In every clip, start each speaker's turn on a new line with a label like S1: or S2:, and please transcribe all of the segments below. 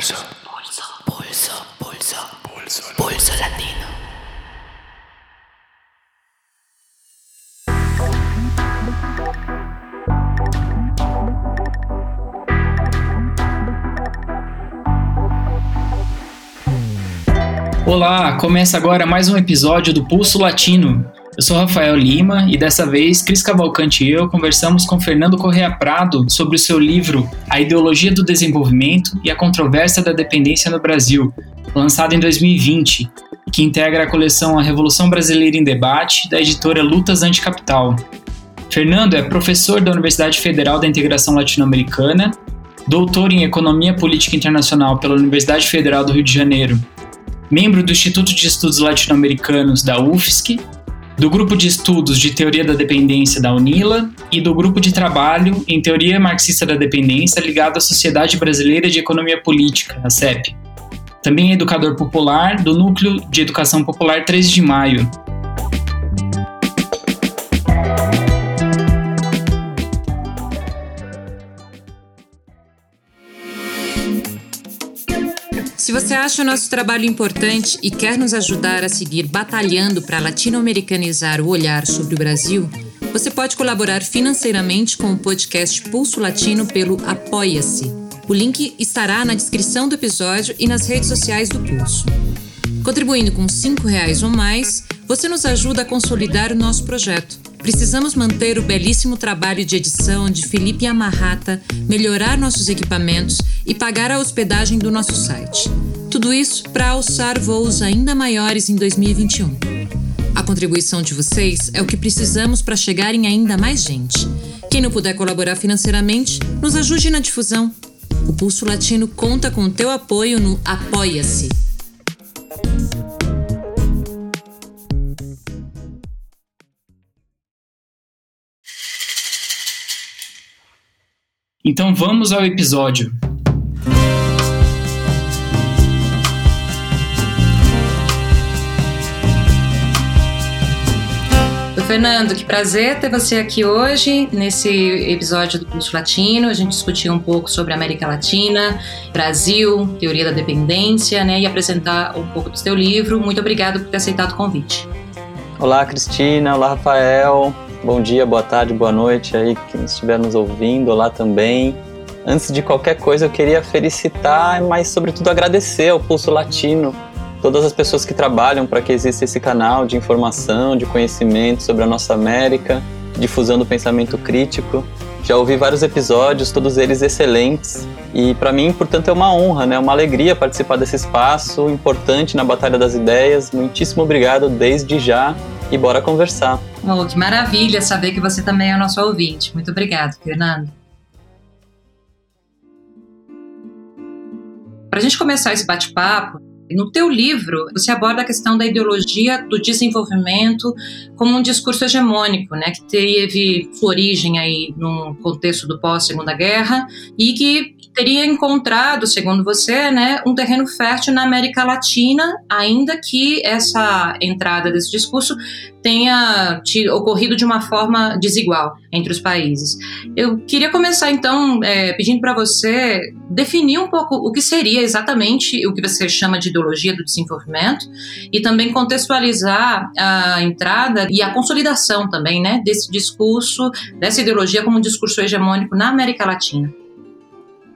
S1: Pulso. Pulso. Pulso. Pulso. Pulso. Pulso latino.
S2: Olá, começa agora mais um episódio do Pulso Latino. Eu sou Rafael Lima e dessa vez Cris Cavalcante e eu conversamos com Fernando Correa Prado sobre o seu livro A Ideologia do Desenvolvimento e a Controvérsia da Dependência no Brasil, lançado em 2020, que integra a coleção A Revolução Brasileira em Debate, da editora Lutas Anticapital. Fernando é professor da Universidade Federal da Integração Latino-Americana, doutor em Economia Política Internacional pela Universidade Federal do Rio de Janeiro, membro do Instituto de Estudos Latino-Americanos da UFSC, do Grupo de Estudos de Teoria da Dependência da UNILA e do Grupo de Trabalho em Teoria Marxista da Dependência ligado à Sociedade Brasileira de Economia Política, a CEP. Também é educador popular do Núcleo de Educação Popular 13 de Maio.
S3: Se você acha o nosso trabalho importante e quer nos ajudar a seguir batalhando para latino-americanizar o olhar sobre o Brasil, você pode colaborar financeiramente com o podcast Pulso Latino pelo Apoia-se. O link estará na descrição do episódio e nas redes sociais do Pulso. Contribuindo com R$ reais ou mais, você nos ajuda a consolidar o nosso projeto. Precisamos manter o belíssimo trabalho de edição de Felipe Amarrata, melhorar nossos equipamentos e pagar a hospedagem do nosso site. Tudo isso para alçar voos ainda maiores em 2021. A contribuição de vocês é o que precisamos para chegar em ainda mais gente. Quem não puder colaborar financeiramente, nos ajude na difusão. O Pulso Latino conta com o teu apoio no Apoia-se.
S2: Então vamos ao episódio.
S3: Fernando, que prazer ter você aqui hoje nesse episódio do Pulso Latino. A gente discutiu um pouco sobre a América Latina, Brasil, teoria da dependência, né, e apresentar um pouco do seu livro. Muito obrigado por ter aceitado o convite.
S4: Olá, Cristina. Olá, Rafael. Bom dia, boa tarde, boa noite aí quem estiver nos ouvindo. Olá também. Antes de qualquer coisa, eu queria felicitar, mas sobretudo agradecer ao Pulso Latino todas as pessoas que trabalham para que exista esse canal de informação, de conhecimento sobre a nossa América, difusão do pensamento crítico. Já ouvi vários episódios, todos eles excelentes, e para mim, portanto, é uma honra, né? uma alegria participar desse espaço importante na Batalha das Ideias. Muitíssimo obrigado desde já e bora conversar.
S3: Oh, que maravilha saber que você também é nosso ouvinte. Muito obrigado, Fernando. Para a gente começar esse bate-papo, no teu livro, você aborda a questão da ideologia do desenvolvimento como um discurso hegemônico, né, que teve sua origem aí no contexto do pós-Segunda Guerra e que teria encontrado, segundo você, né, um terreno fértil na América Latina, ainda que essa entrada desse discurso tenha ocorrido de uma forma desigual entre os países. Eu queria começar então é, pedindo para você definir um pouco o que seria exatamente o que você chama de ideologia do desenvolvimento e também contextualizar a entrada e a consolidação também, né, desse discurso, dessa ideologia como um discurso hegemônico na América Latina.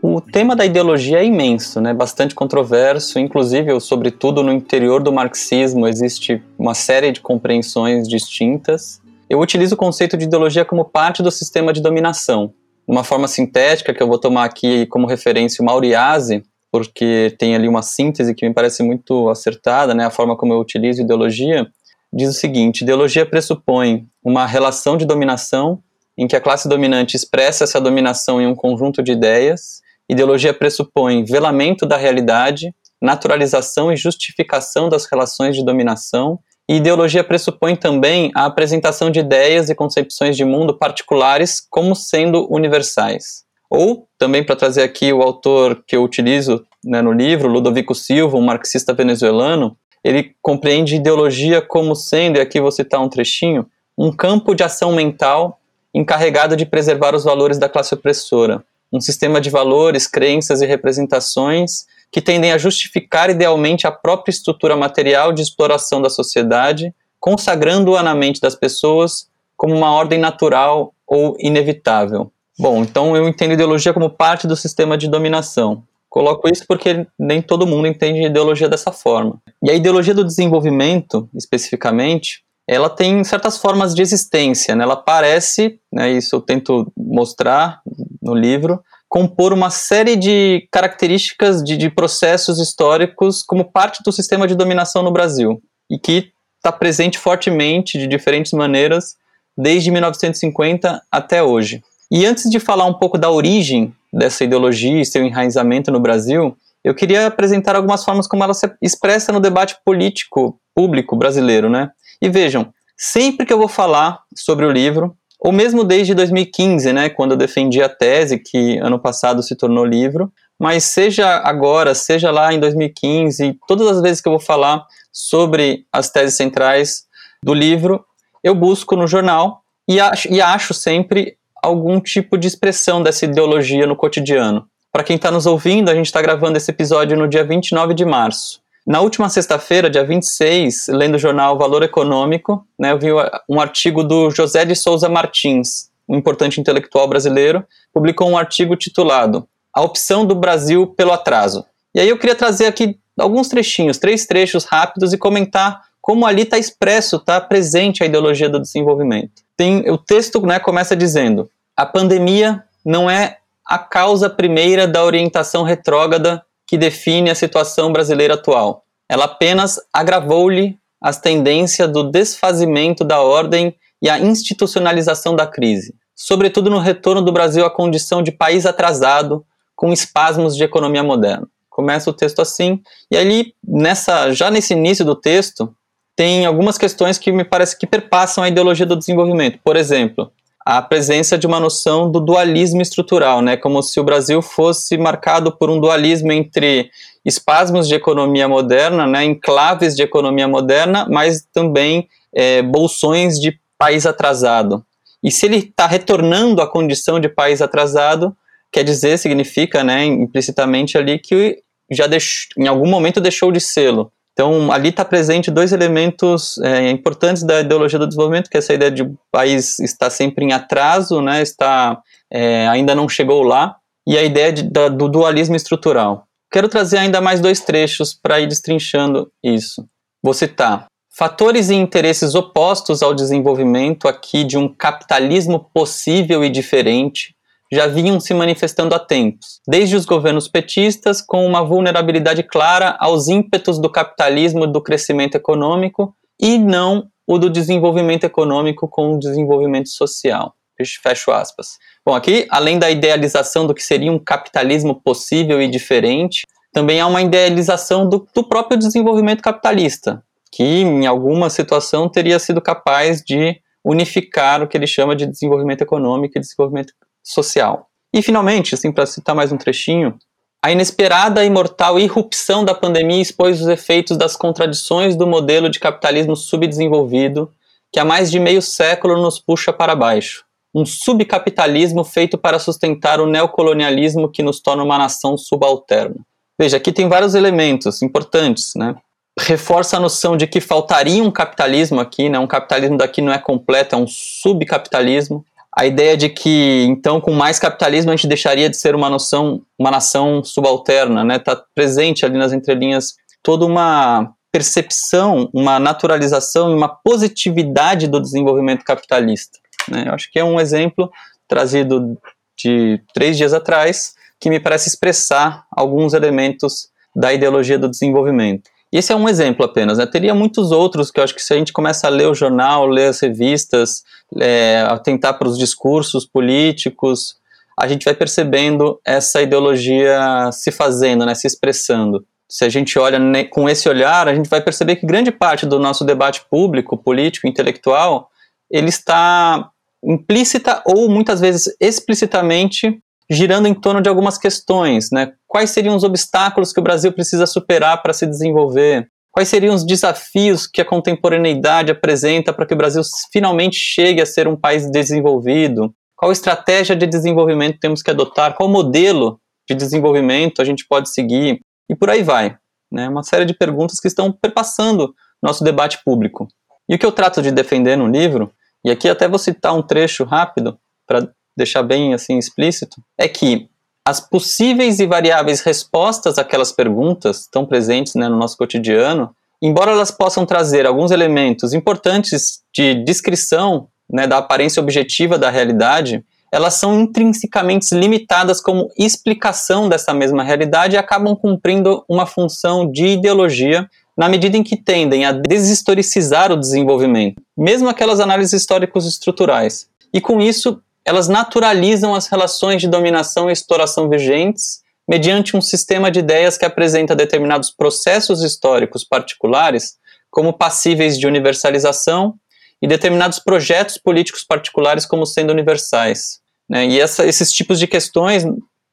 S4: O tema da ideologia é imenso, né? bastante controverso, inclusive, sobretudo no interior do marxismo, existe uma série de compreensões distintas. Eu utilizo o conceito de ideologia como parte do sistema de dominação. Uma forma sintética, que eu vou tomar aqui como referência o Mauriase, porque tem ali uma síntese que me parece muito acertada, né? a forma como eu utilizo ideologia, diz o seguinte: ideologia pressupõe uma relação de dominação em que a classe dominante expressa essa dominação em um conjunto de ideias Ideologia pressupõe velamento da realidade, naturalização e justificação das relações de dominação, e ideologia pressupõe também a apresentação de ideias e concepções de mundo particulares como sendo universais. Ou, também para trazer aqui o autor que eu utilizo né, no livro, Ludovico Silva, um marxista venezuelano, ele compreende ideologia como sendo, e aqui vou citar um trechinho, um campo de ação mental encarregado de preservar os valores da classe opressora, um sistema de valores, crenças e representações que tendem a justificar idealmente a própria estrutura material de exploração da sociedade, consagrando-a na mente das pessoas como uma ordem natural ou inevitável. Bom, então eu entendo ideologia como parte do sistema de dominação. Coloco isso porque nem todo mundo entende ideologia dessa forma. E a ideologia do desenvolvimento, especificamente, ela tem certas formas de existência. Né? Ela parece, né, isso eu tento mostrar no livro, compor uma série de características de, de processos históricos como parte do sistema de dominação no Brasil e que está presente fortemente de diferentes maneiras desde 1950 até hoje. E antes de falar um pouco da origem dessa ideologia e seu enraizamento no Brasil, eu queria apresentar algumas formas como ela se expressa no debate político público brasileiro, né? E vejam, sempre que eu vou falar sobre o livro, ou mesmo desde 2015, né, quando eu defendi a tese que ano passado se tornou livro, mas seja agora, seja lá em 2015, todas as vezes que eu vou falar sobre as teses centrais do livro, eu busco no jornal e acho, e acho sempre algum tipo de expressão dessa ideologia no cotidiano. Para quem está nos ouvindo, a gente está gravando esse episódio no dia 29 de março. Na última sexta-feira, dia 26, lendo o jornal Valor Econômico, né, eu vi um artigo do José de Souza Martins, um importante intelectual brasileiro, publicou um artigo titulado A Opção do Brasil pelo Atraso. E aí eu queria trazer aqui alguns trechinhos, três trechos rápidos e comentar como ali está expresso, está presente a ideologia do desenvolvimento. Tem, o texto né, começa dizendo: a pandemia não é a causa primeira da orientação retrógrada que define a situação brasileira atual. Ela apenas agravou-lhe as tendências do desfazimento da ordem e a institucionalização da crise, sobretudo no retorno do Brasil à condição de país atrasado, com espasmos de economia moderna. Começa o texto assim, e ali, nessa, já nesse início do texto, tem algumas questões que me parece que perpassam a ideologia do desenvolvimento. Por exemplo, a presença de uma noção do dualismo estrutural, né, como se o Brasil fosse marcado por um dualismo entre espasmos de economia moderna, né, enclaves de economia moderna, mas também é, bolsões de país atrasado. E se ele está retornando à condição de país atrasado, quer dizer, significa, né, implicitamente ali que já deixou, em algum momento deixou de sê-lo. Então, ali está presente dois elementos é, importantes da ideologia do desenvolvimento, que é essa ideia de o país estar sempre em atraso, né, está, é, ainda não chegou lá, e a ideia de, da, do dualismo estrutural. Quero trazer ainda mais dois trechos para ir destrinchando isso. Vou citar. Fatores e interesses opostos ao desenvolvimento aqui de um capitalismo possível e diferente já vinham se manifestando há tempos, desde os governos petistas, com uma vulnerabilidade clara aos ímpetos do capitalismo do crescimento econômico e não o do desenvolvimento econômico com o desenvolvimento social. Fecho aspas. Bom, aqui, além da idealização do que seria um capitalismo possível e diferente, também há uma idealização do, do próprio desenvolvimento capitalista, que em alguma situação teria sido capaz de unificar o que ele chama de desenvolvimento econômico e desenvolvimento social. E finalmente, assim, para citar mais um trechinho, a inesperada e mortal irrupção da pandemia expôs os efeitos das contradições do modelo de capitalismo subdesenvolvido que há mais de meio século nos puxa para baixo. Um subcapitalismo feito para sustentar o neocolonialismo que nos torna uma nação subalterna. Veja, aqui tem vários elementos importantes, né? Reforça a noção de que faltaria um capitalismo aqui, né? Um capitalismo daqui não é completo, é um subcapitalismo a ideia de que então com mais capitalismo a gente deixaria de ser uma noção, uma nação subalterna, né? Tá presente ali nas entrelinhas toda uma percepção, uma naturalização e uma positividade do desenvolvimento capitalista. Né? Eu acho que é um exemplo trazido de três dias atrás que me parece expressar alguns elementos da ideologia do desenvolvimento. E esse é um exemplo apenas, né? Teria muitos outros que eu acho que se a gente começa a ler o jornal, ler as revistas, é, atentar para os discursos políticos, a gente vai percebendo essa ideologia se fazendo, né, se expressando. Se a gente olha com esse olhar, a gente vai perceber que grande parte do nosso debate público, político, intelectual, ele está implícita ou muitas vezes explicitamente girando em torno de algumas questões, né? Quais seriam os obstáculos que o Brasil precisa superar para se desenvolver? Quais seriam os desafios que a contemporaneidade apresenta para que o Brasil finalmente chegue a ser um país desenvolvido? Qual estratégia de desenvolvimento temos que adotar? Qual modelo de desenvolvimento a gente pode seguir? E por aí vai. Né? Uma série de perguntas que estão perpassando nosso debate público. E o que eu trato de defender no livro, e aqui até vou citar um trecho rápido para deixar bem assim explícito, é que as possíveis e variáveis respostas àquelas perguntas estão presentes né, no nosso cotidiano, embora elas possam trazer alguns elementos importantes de descrição né, da aparência objetiva da realidade, elas são intrinsecamente limitadas como explicação dessa mesma realidade e acabam cumprindo uma função de ideologia na medida em que tendem a deshistoricizar o desenvolvimento, mesmo aquelas análises históricos estruturais. E com isso, elas naturalizam as relações de dominação e exploração vigentes mediante um sistema de ideias que apresenta determinados processos históricos particulares como passíveis de universalização e determinados projetos políticos particulares como sendo universais. Né? E essa, esses tipos de questões,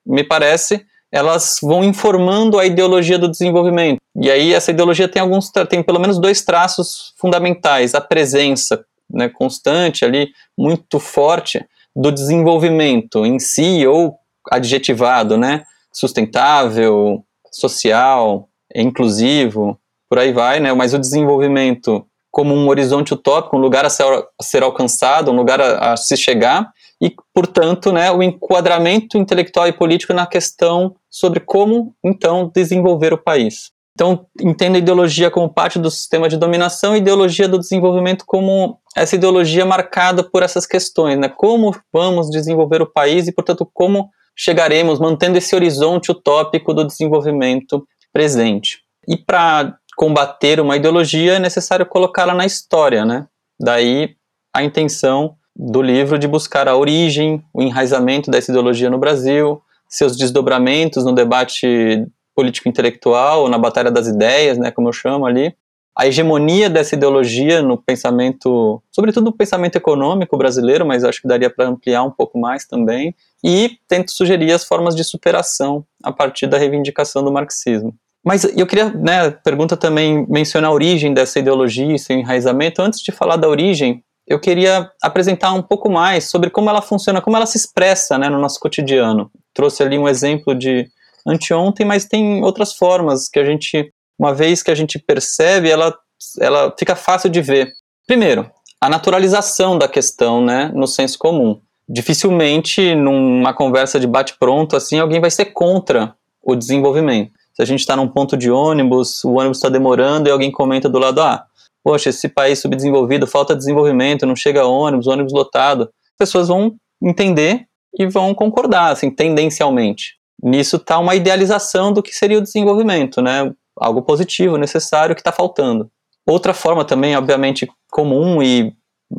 S4: me parece, elas vão informando a ideologia do desenvolvimento. E aí essa ideologia tem alguns, tem pelo menos dois traços fundamentais: a presença né, constante ali, muito forte do desenvolvimento em si ou adjetivado, né? Sustentável, social, inclusivo, por aí vai, né? Mas o desenvolvimento como um horizonte utópico, um lugar a ser, a ser alcançado, um lugar a, a, se chegar, e, portanto, né, o enquadramento intelectual e político na questão sobre como, então, desenvolver o país. Então, entendo a ideologia como parte do sistema de dominação e ideologia do desenvolvimento como essa ideologia marcada por essas questões, né? Como vamos desenvolver o país e, portanto, como chegaremos mantendo esse horizonte utópico do desenvolvimento presente. E para combater uma ideologia é necessário colocá-la na história, né? Daí a intenção do livro de buscar a origem, o enraizamento dessa ideologia no Brasil, seus desdobramentos no debate político-intelectual, na batalha das ideias, né, como eu chamo ali, a hegemonia dessa ideologia no pensamento, sobretudo no pensamento econômico brasileiro, mas acho que daria para ampliar um pouco mais também, e tento sugerir as formas de superação a partir da reivindicação do marxismo. Mas eu queria, né, pergunta também mencionar a origem dessa ideologia seu enraizamento. Antes de falar da origem, eu queria apresentar um pouco mais sobre como ela funciona, como ela se expressa né, no nosso cotidiano. Trouxe ali um exemplo de anteontem, mas tem outras formas que a gente, uma vez que a gente percebe, ela, ela fica fácil de ver. Primeiro, a naturalização da questão, né, no senso comum. Dificilmente, numa conversa de bate-pronto, assim, alguém vai ser contra o desenvolvimento. Se a gente está num ponto de ônibus, o ônibus está demorando e alguém comenta do lado, ah, poxa, esse país subdesenvolvido, falta desenvolvimento, não chega ônibus, ônibus lotado. As pessoas vão entender e vão concordar, assim, tendencialmente nisso está uma idealização do que seria o desenvolvimento, né? Algo positivo, necessário, que está faltando. Outra forma também, obviamente, comum e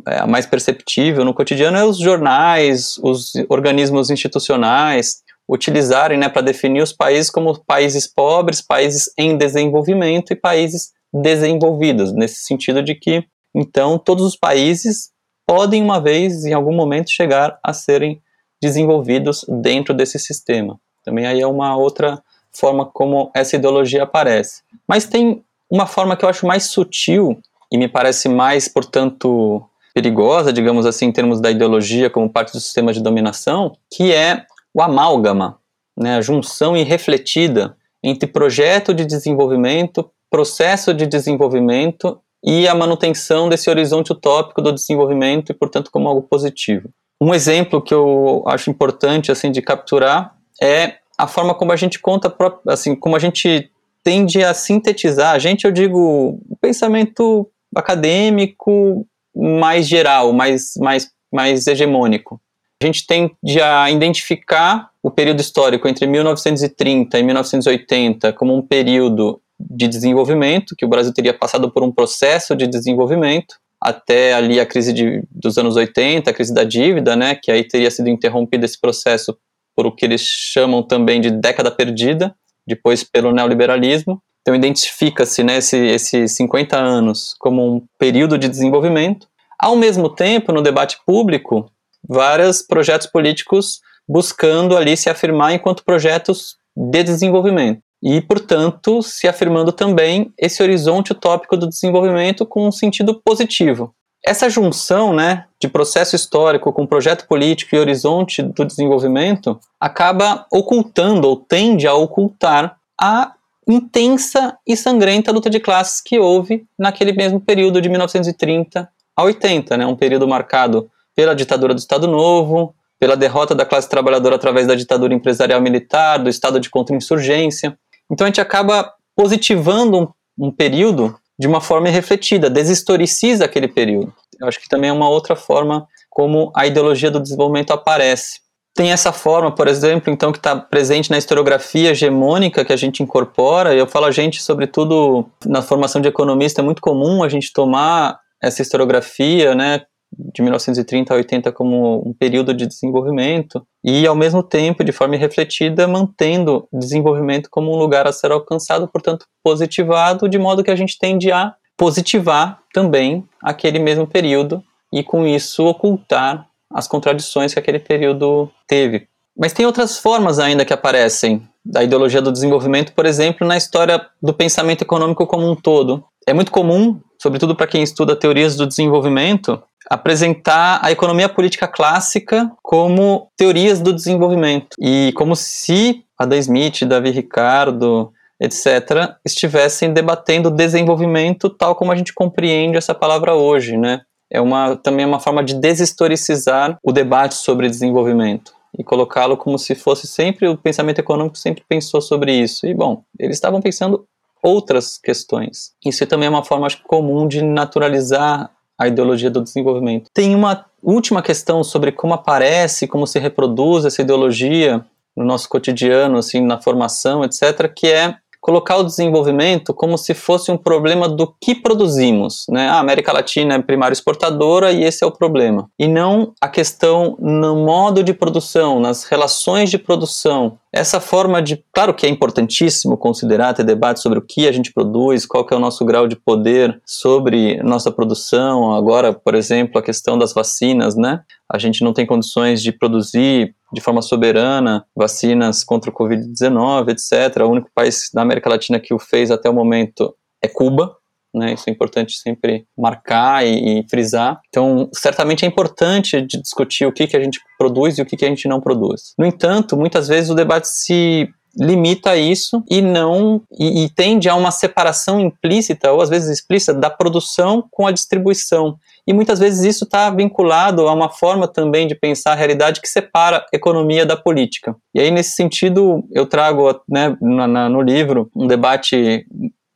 S4: é, mais perceptível no cotidiano é os jornais, os organismos institucionais utilizarem né, para definir os países como países pobres, países em desenvolvimento e países desenvolvidos, nesse sentido de que, então, todos os países podem, uma vez, em algum momento, chegar a serem desenvolvidos dentro desse sistema. Também aí é uma outra forma como essa ideologia aparece. Mas tem uma forma que eu acho mais sutil e me parece mais, portanto, perigosa, digamos assim, em termos da ideologia como parte do sistema de dominação, que é o amálgama, né, a junção irrefletida entre projeto de desenvolvimento, processo de desenvolvimento e a manutenção desse horizonte utópico do desenvolvimento e, portanto, como algo positivo. Um exemplo que eu acho importante assim de capturar é a forma como a gente conta, assim, como a gente tende a sintetizar. A gente, eu digo, pensamento acadêmico mais geral, mais, mais, mais hegemônico. A gente tende a identificar o período histórico entre 1930 e 1980 como um período de desenvolvimento, que o Brasil teria passado por um processo de desenvolvimento, até ali a crise de, dos anos 80, a crise da dívida, né, que aí teria sido interrompido esse processo por o que eles chamam também de década perdida, depois pelo neoliberalismo. Então identifica-se né, esse, esses 50 anos como um período de desenvolvimento. Ao mesmo tempo, no debate público, vários projetos políticos buscando ali se afirmar enquanto projetos de desenvolvimento. E, portanto, se afirmando também esse horizonte utópico do desenvolvimento com um sentido positivo. Essa junção né, de processo histórico com projeto político e horizonte do desenvolvimento acaba ocultando ou tende a ocultar a intensa e sangrenta luta de classes que houve naquele mesmo período de 1930 a 80, né? um período marcado pela ditadura do Estado Novo, pela derrota da classe trabalhadora através da ditadura empresarial militar, do estado de contra-insurgência. Então a gente acaba positivando um, um período de uma forma irrefletida, deshistoriciza aquele período. Eu acho que também é uma outra forma como a ideologia do desenvolvimento aparece. Tem essa forma, por exemplo, então que está presente na historiografia hegemônica que a gente incorpora. Eu falo a gente, sobretudo na formação de economista, é muito comum a gente tomar essa historiografia, né, de 1930 a 80 como um período de desenvolvimento e, ao mesmo tempo, de forma irrefletida, mantendo desenvolvimento como um lugar a ser alcançado, portanto, positivado, de modo que a gente tende a positivar também aquele mesmo período e, com isso, ocultar as contradições que aquele período teve. Mas tem outras formas ainda que aparecem da ideologia do desenvolvimento, por exemplo, na história do pensamento econômico como um todo. É muito comum, sobretudo para quem estuda teorias do desenvolvimento, apresentar a economia política clássica como teorias do desenvolvimento e como se Adam Smith, Davi Ricardo, etc., estivessem debatendo desenvolvimento tal como a gente compreende essa palavra hoje, né? É uma, também uma forma de deshistoricizar o debate sobre desenvolvimento e colocá-lo como se fosse sempre o pensamento econômico sempre pensou sobre isso. E bom, eles estavam pensando outras questões. Isso também é uma forma acho, comum de naturalizar a ideologia do desenvolvimento. Tem uma última questão sobre como aparece, como se reproduz essa ideologia no nosso cotidiano, assim, na formação, etc., que é colocar o desenvolvimento como se fosse um problema do que produzimos. Né? A América Latina é primária exportadora e esse é o problema. E não a questão no modo de produção, nas relações de produção. Essa forma de. Claro que é importantíssimo considerar, ter debate sobre o que a gente produz, qual que é o nosso grau de poder sobre nossa produção. Agora, por exemplo, a questão das vacinas, né? A gente não tem condições de produzir de forma soberana vacinas contra o Covid-19, etc. O único país da América Latina que o fez até o momento é Cuba, né, isso é importante sempre marcar e, e, frisar. Então, certamente é importante discutir o que, que a gente produz e o que, que a gente não produz. No entanto, muitas vezes o debate se limita isso e não e, e tende a uma separação implícita ou às vezes explícita da produção com a distribuição. E muitas vezes isso está vinculado a uma forma também de pensar a realidade que separa economia da política. E aí, nesse sentido, eu trago né, na, na, no livro um debate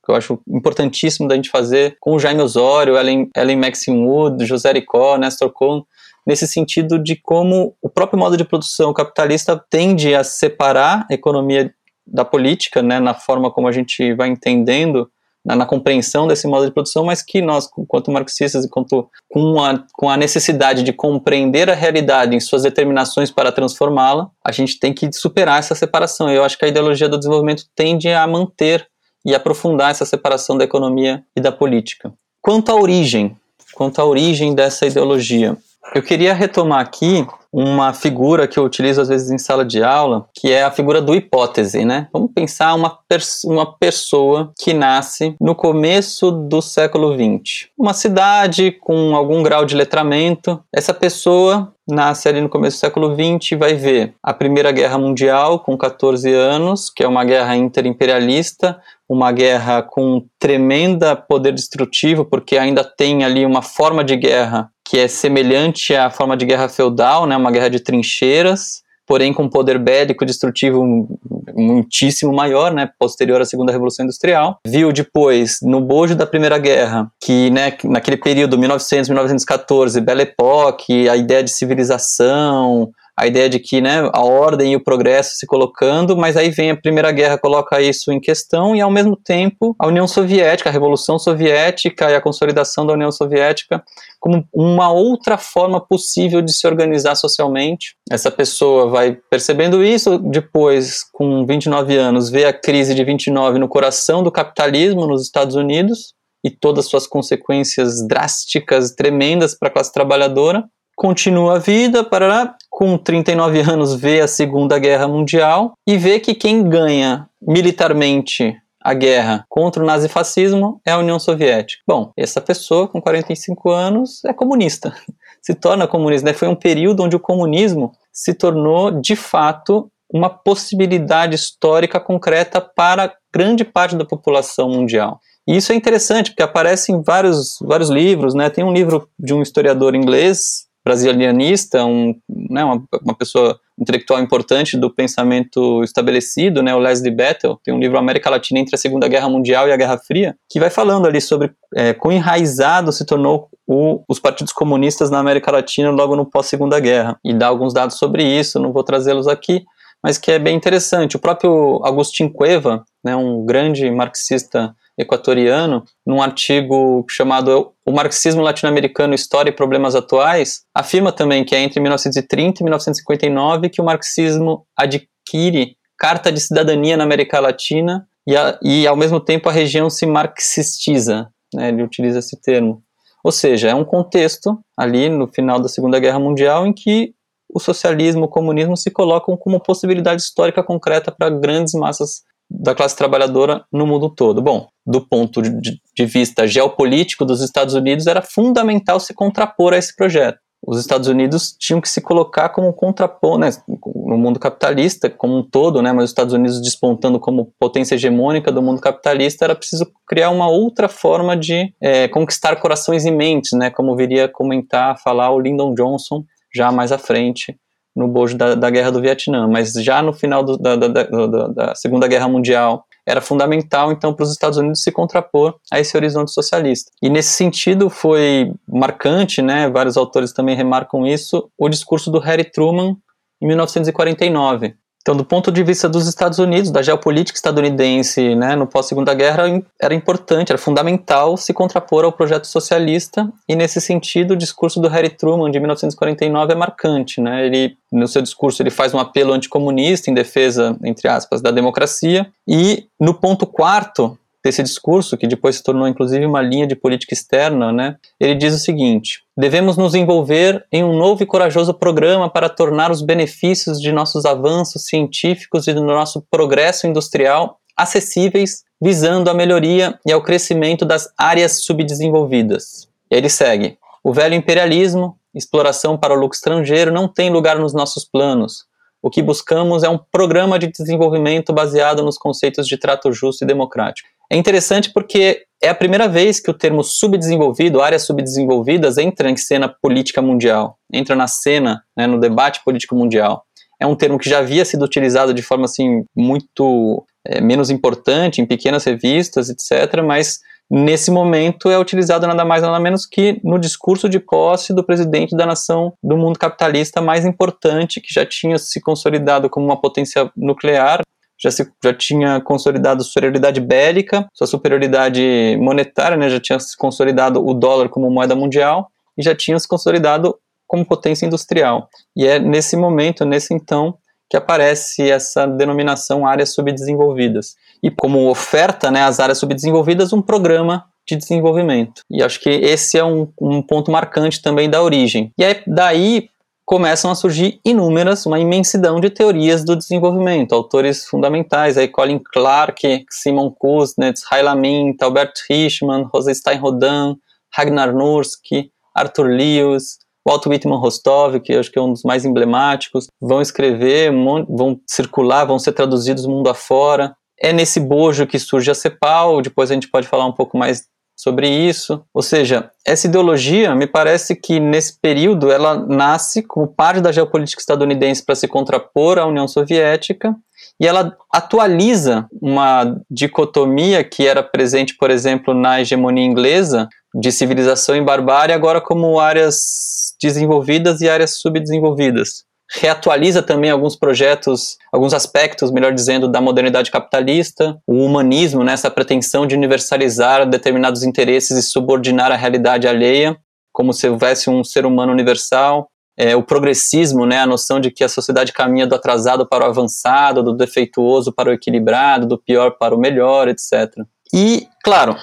S4: que eu acho importantíssimo da gente fazer com o Jaime Osório, Ellen, Ellen Maxine Wood, José Ricó, Nestor Cohn, nesse sentido de como o próprio modo de produção capitalista tende a separar a economia da política, né, na forma como a gente vai entendendo na, na, compreensão desse modo de produção, mas que nós, quanto marxistas e quanto com a, com a necessidade de compreender a realidade em suas determinações para transformá-la, a gente tem que superar essa separação. Eu acho que a ideologia do desenvolvimento tende a manter e aprofundar essa separação da economia e da política. Quanto à origem, quanto à origem dessa ideologia, eu queria retomar aqui uma figura que eu utilizo às vezes em sala de aula, que é a figura do hipótese, né? Vamos pensar uma, pers uma pessoa que nasce no começo do século XX. Uma cidade com algum grau de letramento. Essa pessoa nasce ali no começo do século XX e vai ver a Primeira Guerra Mundial com 14 anos, que é uma guerra interimperialista, uma guerra com tremenda poder destrutivo, porque ainda tem ali uma forma de guerra que é semelhante à forma de guerra feudal, né, uma guerra de trincheiras, porém com poder bélico destrutivo muitíssimo maior, né, posterior à Segunda Revolução Industrial. Viu depois, no bojo da Primeira Guerra, que né, naquele período, 1900, 1914, Belle Époque, a ideia de civilização, a ideia de que né, a ordem e o progresso se colocando, mas aí vem a Primeira Guerra, coloca isso em questão, e ao mesmo tempo a União Soviética, a Revolução Soviética e a consolidação da União Soviética como uma outra forma possível de se organizar socialmente. Essa pessoa vai percebendo isso, depois, com 29 anos, vê a crise de 29 no coração do capitalismo nos Estados Unidos, e todas as suas consequências drásticas, tremendas para a classe trabalhadora, continua a vida, parará, com 39 anos vê a Segunda Guerra Mundial e vê que quem ganha militarmente a guerra contra o nazifascismo é a União Soviética. Bom, essa pessoa com 45 anos é comunista, se torna comunista. Né? Foi um período onde o comunismo se tornou de fato uma possibilidade histórica concreta para grande parte da população mundial. E isso é interessante, porque aparece em vários, vários livros, né? Tem um livro de um historiador inglês, brasilianista, um, né, uma, uma pessoa intelectual importante do pensamento estabelecido, né, o Leslie Battle, tem um livro América Latina entre a Segunda Guerra Mundial e a Guerra Fria, que vai falando ali sobre é, quão enraizado se tornou o, os partidos comunistas na América Latina logo no pós-Segunda Guerra, e dá alguns dados sobre isso, não vou trazê-los aqui, mas que é bem interessante. O próprio Agustin Cueva, né, um grande marxista equatoriano, num artigo chamado O Marxismo Latino-Americano, História e Problemas Atuais, afirma também que é entre 1930 e 1959 que o marxismo adquire carta de cidadania na América Latina e, a, e ao mesmo tempo a região se marxistiza, né, ele utiliza esse termo. Ou seja, é um contexto ali no final da Segunda Guerra Mundial em que o socialismo, o comunismo se colocam como possibilidade histórica concreta para grandes massas da classe trabalhadora no mundo todo. Bom, do ponto de, vista geopolítico dos Estados Unidos, era fundamental se contrapor a esse projeto. Os Estados Unidos tinham que se colocar como contrapor, né, no mundo capitalista como um todo, né, mas os Estados Unidos despontando como potência hegemônica do mundo capitalista, era preciso criar uma outra forma de é, conquistar corações e mentes, né, como viria comentar, falar o Lyndon Johnson já mais à frente, no bojo da, da guerra do Vietnã, mas já no final do, da, da, da, Segunda Guerra Mundial era fundamental então para os Estados Unidos se contrapor a esse horizonte socialista. E nesse sentido foi marcante, né, vários autores também remarcam isso, o discurso do Harry Truman em 1949, então, do ponto de vista dos Estados Unidos, da geopolítica estadunidense, né, no pós-segunda guerra, era importante, era fundamental se contrapor ao projeto socialista, e nesse sentido, o discurso do Harry Truman de 1949 é marcante, né? Ele no seu discurso ele faz um apelo anticomunista em defesa, entre aspas, da democracia, e no ponto quarto, desse discurso, que depois se tornou inclusive uma linha de política externa, né, ele diz o seguinte: devemos nos envolver em um novo e corajoso programa para tornar os benefícios de nossos avanços científicos e do nosso progresso industrial acessíveis, visando a melhoria e ao crescimento das áreas subdesenvolvidas. Ele segue: o velho imperialismo, exploração para o lucro estrangeiro, não tem lugar nos nossos planos. O que buscamos é um programa de desenvolvimento baseado nos conceitos de trato justo e democrático. É interessante porque é a primeira vez que o termo subdesenvolvido, áreas subdesenvolvidas, entra em cena política mundial, entra na cena, né, no debate político mundial. É um termo que já havia sido utilizado de forma assim muito é, menos importante em pequenas revistas, etc., mas nesse momento é utilizado nada mais nada menos que no discurso de posse do presidente da nação do mundo capitalista mais importante, que já tinha se consolidado como uma potência nuclear, já, se, já tinha consolidado superioridade bélica, sua superioridade monetária, né, já tinha se consolidado o dólar como moeda mundial e já tinha se consolidado como potência industrial. E é nesse momento, nesse então, que aparece essa denominação áreas subdesenvolvidas. E como oferta né, às áreas subdesenvolvidas um programa de desenvolvimento. E acho que esse é um, um ponto marcante também da origem. E aí, daí começam a surgir inúmeras, uma imensidão de teorias do desenvolvimento, autores fundamentais, aí Colin Clark, Simon Kuznets, Haila Mint, Albert Hirschman, Rosenstein Rodin, Ragnar Nursky, Arthur Lewis, Walt Whitman Rostov, que acho que é um dos mais emblemáticos, vão escrever, vão circular, vão ser traduzidos mundo afora. É nesse bojo que surge a CEPAL, depois a gente pode falar um pouco mais sobre isso. Ou seja, essa ideologia, me parece que nesse período ela nasce como parte da geopolítica estadunidense para se contrapor à União Soviética e ela atualiza uma dicotomia que era presente, por exemplo, na hegemonia inglesa de civilização e barbárie, agora como áreas desenvolvidas e áreas subdesenvolvidas reatualiza também alguns projetos, alguns aspectos, melhor dizendo, da modernidade capitalista, o humanismo, né, essa pretensão de universalizar determinados interesses e subordinar a realidade alheia, como se houvesse um ser humano universal. É, o progressismo, né, a noção de que a sociedade caminha do atrasado para o avançado, do defeituoso para o equilibrado, do pior para o melhor, etc. E, claro,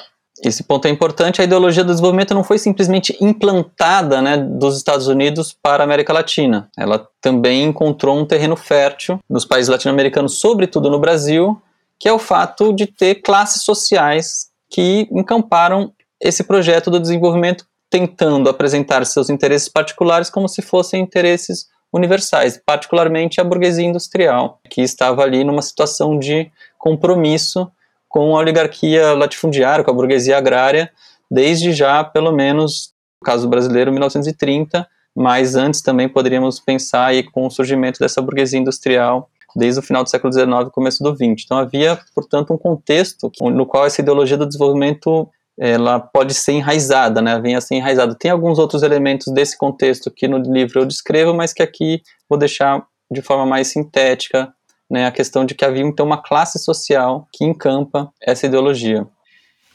S4: esse ponto é importante, a ideologia do desenvolvimento não foi simplesmente implantada né, dos Estados Unidos para a América Latina. Ela também encontrou um terreno fértil nos países latino-americanos, sobretudo no Brasil, que é o fato de ter classes sociais que encamparam esse projeto do desenvolvimento tentando apresentar seus interesses particulares como se fossem interesses universais, particularmente a burguesia industrial, que estava ali numa situação de compromisso com a oligarquia latifundiária, com a burguesia agrária, desde já, pelo menos, no caso brasileiro, 1930, mas antes também poderíamos pensar aí com o surgimento dessa burguesia industrial desde o final do século XIX começo do XX. Então havia, portanto, um contexto no qual essa ideologia do desenvolvimento ela pode ser enraizada, né? Vinha ser enraizada. Tem alguns outros elementos desse contexto que no livro eu descrevo, mas que aqui vou deixar de forma mais sintética, né? A questão de que havia então uma classe social que encampa essa ideologia.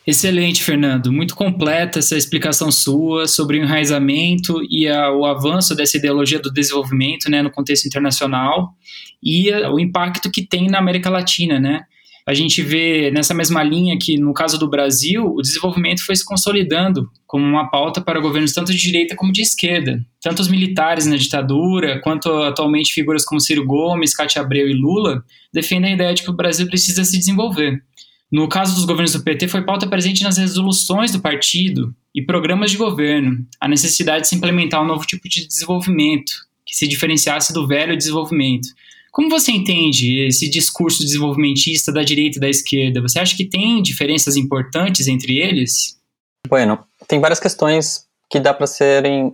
S2: Excelente, Fernando. Muito completa essa explicação sua sobre o enraizamento e a, o avanço dessa ideologia do desenvolvimento né, no contexto internacional e a, o impacto que tem na América Latina, né? A gente vê nessa mesma linha que, no caso do Brasil, o desenvolvimento foi se consolidando como uma pauta para governos tanto de direita como de esquerda. Tanto os militares na ditadura, quanto atualmente figuras como Ciro Gomes, Cátia Abreu e Lula, defendem a ideia de que o Brasil precisa se desenvolver. No caso dos governos do PT, foi pauta presente nas resoluções do partido e programas de governo a necessidade de se implementar um novo tipo de desenvolvimento que se diferenciasse do velho desenvolvimento. Como você entende esse discurso desenvolvimentista da direita e da esquerda? Você acha que tem diferenças importantes entre eles?
S4: Bueno, tem várias questões que dá para serem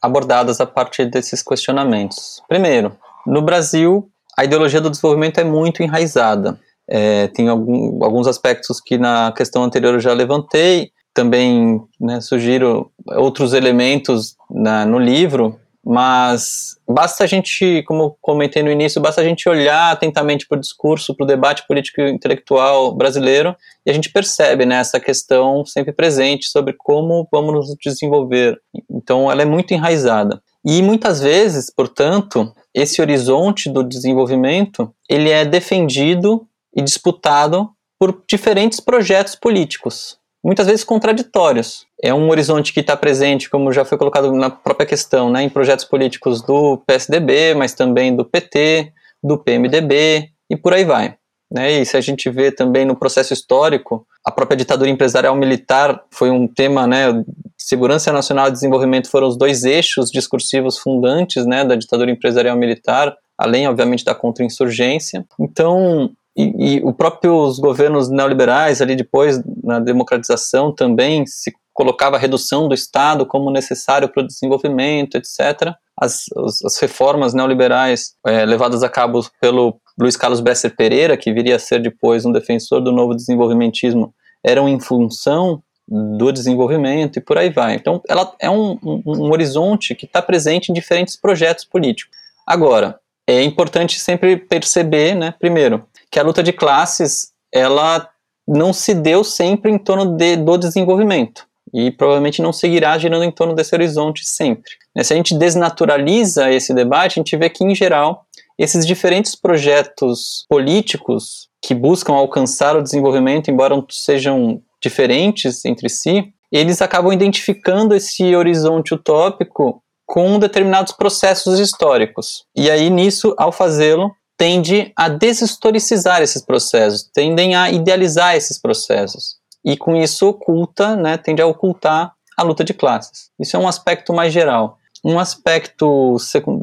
S4: abordadas a partir desses questionamentos. Primeiro, no Brasil, a ideologia do desenvolvimento é muito enraizada. É, tem algum, alguns aspectos que na questão anterior eu já levantei, também né, sugiro outros elementos na, no livro, mas basta a gente, como comentei no início, basta a gente olhar atentamente para o discurso, para o debate político e intelectual brasileiro e a gente percebe né, essa questão sempre presente sobre como vamos nos desenvolver. Então, ela é muito enraizada. E muitas vezes, portanto, esse horizonte do desenvolvimento ele é defendido e disputado por diferentes projetos políticos, muitas vezes contraditórios. É um horizonte que está presente, como já foi colocado na própria questão, né, em projetos políticos do PSDB, mas também do PT, do PMDB e por aí vai. Né? E se a gente vê também no processo histórico, a própria ditadura empresarial militar foi um tema, né, segurança nacional e desenvolvimento foram os dois eixos discursivos fundantes, né, da ditadura empresarial militar, além, obviamente, da contra-insurgência. Então, e, e os próprios governos neoliberais, ali depois, na democratização, também se colocava a redução do Estado como necessário para o desenvolvimento, etc. As, as reformas neoliberais é, levadas a cabo pelo Luiz Carlos Bresser Pereira, que viria a ser depois um defensor do novo desenvolvimentismo, eram em função do desenvolvimento e por aí vai. Então, ela é um, um, um horizonte que está presente em diferentes projetos políticos. Agora, é importante sempre perceber, né, primeiro, que a luta de classes ela não se deu sempre em torno de, do desenvolvimento e provavelmente não seguirá girando em torno desse horizonte sempre. Né, se a gente desnaturaliza esse debate, a gente vê que, em geral, esses diferentes projetos políticos que buscam alcançar o desenvolvimento, embora sejam diferentes entre si, eles acabam identificando esse horizonte utópico com determinados processos históricos. E aí, nisso, ao fazê-lo, tende a deshistoricizar esses processos, tendem a idealizar esses processos. E com isso oculta, né, tende a ocultar a luta de classes. Isso é um aspecto mais geral. Um aspecto,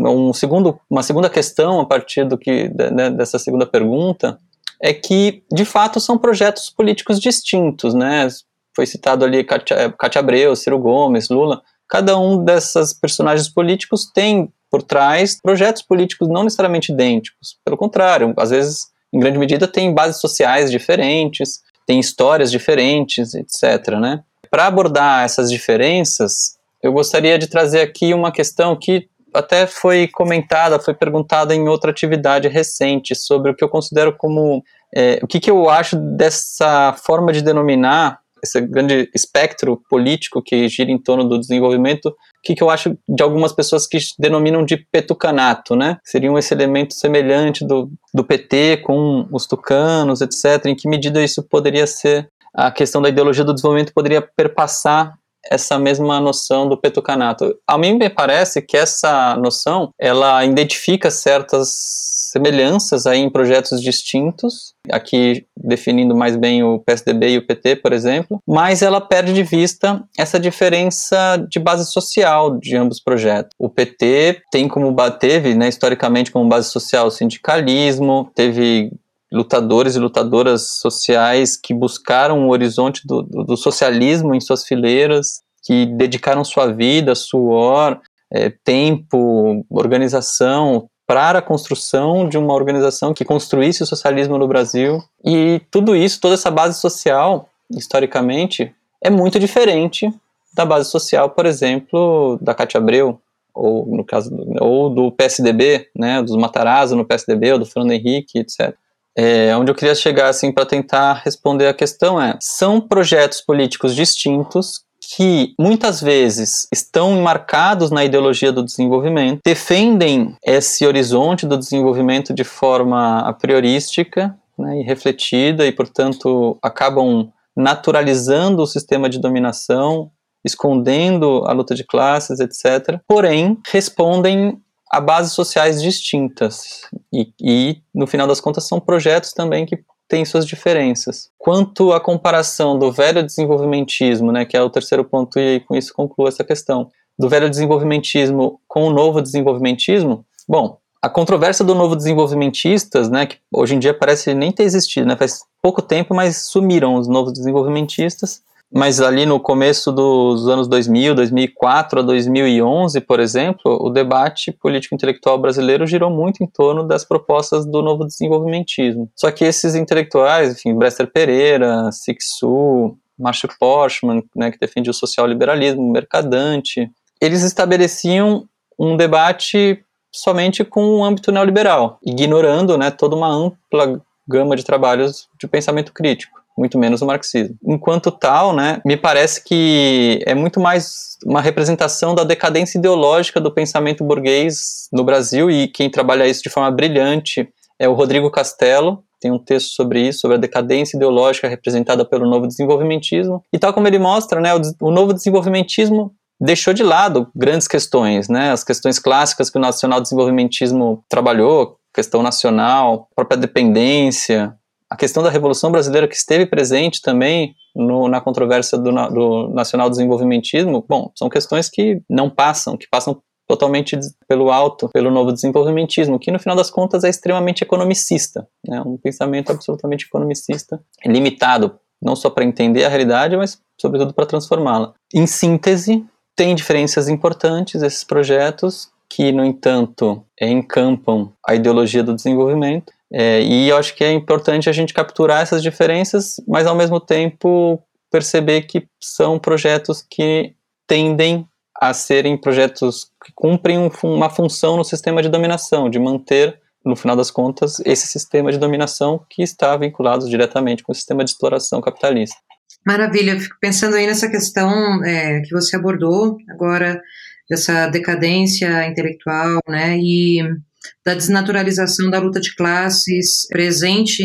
S4: um segundo, uma segunda questão a partir do que né, dessa segunda pergunta é que, de fato, são projetos políticos distintos, né? Foi citado ali Cátia, Abreu, Ciro Gomes, Lula. Cada um dessas personagens políticos tem por trás projetos políticos não necessariamente idênticos. Pelo contrário, às vezes, em grande medida, tem bases sociais diferentes, tem histórias diferentes, etc. Né? Para abordar essas diferenças, eu gostaria de trazer aqui uma questão que até foi comentada, foi perguntada em outra atividade recente sobre o que eu considero como é, o que, que eu acho dessa forma de denominar esse grande espectro político que gira em torno do desenvolvimento, o que, que eu acho de algumas pessoas que denominam de petucanato, né? Seria um esse elemento semelhante do, do PT com os tucanos, etc. Em que medida isso poderia ser, a questão da ideologia do desenvolvimento poderia perpassar essa mesma noção do petucanato. A mim me parece que essa noção, ela identifica certas semelhanças aí em projetos distintos, aqui definindo mais bem o PSDB e o PT, por exemplo, mas ela perde de vista essa diferença de base social de ambos os projetos. O PT tem como teve, né, historicamente como base social o sindicalismo, teve lutadores e lutadoras sociais que buscaram o horizonte do, do, do socialismo em suas fileiras, que dedicaram sua vida, suor, é, tempo, organização para a construção de uma organização que construísse o socialismo no Brasil. E tudo isso, toda essa base social, historicamente, é muito diferente da base social, por exemplo, da Cátia Abreu, ou no caso ou do PSDB, né, dos Matarazzo no PSDB, ou do Fernando Henrique, etc. É, onde eu queria chegar assim para tentar responder a questão é: são projetos políticos distintos que muitas vezes estão marcados na ideologia do desenvolvimento, defendem esse horizonte do desenvolvimento de forma a priorística né, e refletida, e, portanto, acabam naturalizando o sistema de dominação, escondendo a luta de classes, etc. Porém, respondem a bases sociais distintas. E, e, no final das contas, são projetos também que tem suas diferenças. Quanto à comparação do velho desenvolvimentismo, né, que é o terceiro ponto, e com isso concluo essa questão, do velho desenvolvimentismo com o novo desenvolvimentismo, bom, a controvérsia do novo desenvolvimentistas, né, que hoje em dia parece nem ter existido, né, faz pouco tempo, mas sumiram os novos desenvolvimentistas, mas ali no começo dos anos 2000, 2004 a 2011, por exemplo, o debate político-intelectual brasileiro girou muito em torno das propostas do novo desenvolvimentismo. Só que esses intelectuais, enfim, Brester Pereira, Sixu, Marshall Porchman, né, que defende o social-liberalismo, mercadante, eles estabeleciam um debate somente com o âmbito neoliberal, ignorando né, toda uma ampla gama de trabalhos de pensamento crítico muito menos o marxismo. Enquanto tal, né, me parece que é muito mais uma representação da decadência ideológica do pensamento burguês no Brasil e quem trabalha isso de forma brilhante é o Rodrigo Castelo, tem um texto sobre isso, sobre a decadência ideológica representada pelo novo desenvolvimentismo. E tal como ele mostra, né, o, o novo desenvolvimentismo deixou de lado grandes questões, né, as questões clássicas que o nacional desenvolvimentismo trabalhou, questão nacional, própria dependência, a questão da Revolução Brasileira que esteve presente também no, na controvérsia do, do nacional desenvolvimentismo, bom, são questões que não passam, que passam totalmente pelo alto, pelo novo desenvolvimentismo, que no final das contas é extremamente economicista, né? um pensamento absolutamente economicista, limitado não só para entender a realidade, mas sobretudo para transformá-la. Em síntese, tem diferenças importantes esses projetos que, no entanto, encampam a ideologia do desenvolvimento é, e eu acho que é importante a gente capturar essas diferenças, mas ao mesmo tempo perceber que são projetos que tendem a serem projetos que cumprem um, uma função no sistema de dominação, de manter, no final das contas, esse sistema de dominação que está vinculado diretamente com o sistema de exploração capitalista.
S3: Maravilha, eu fico pensando aí nessa questão é, que você abordou agora, dessa decadência intelectual, né, e da desnaturalização da luta de classes presente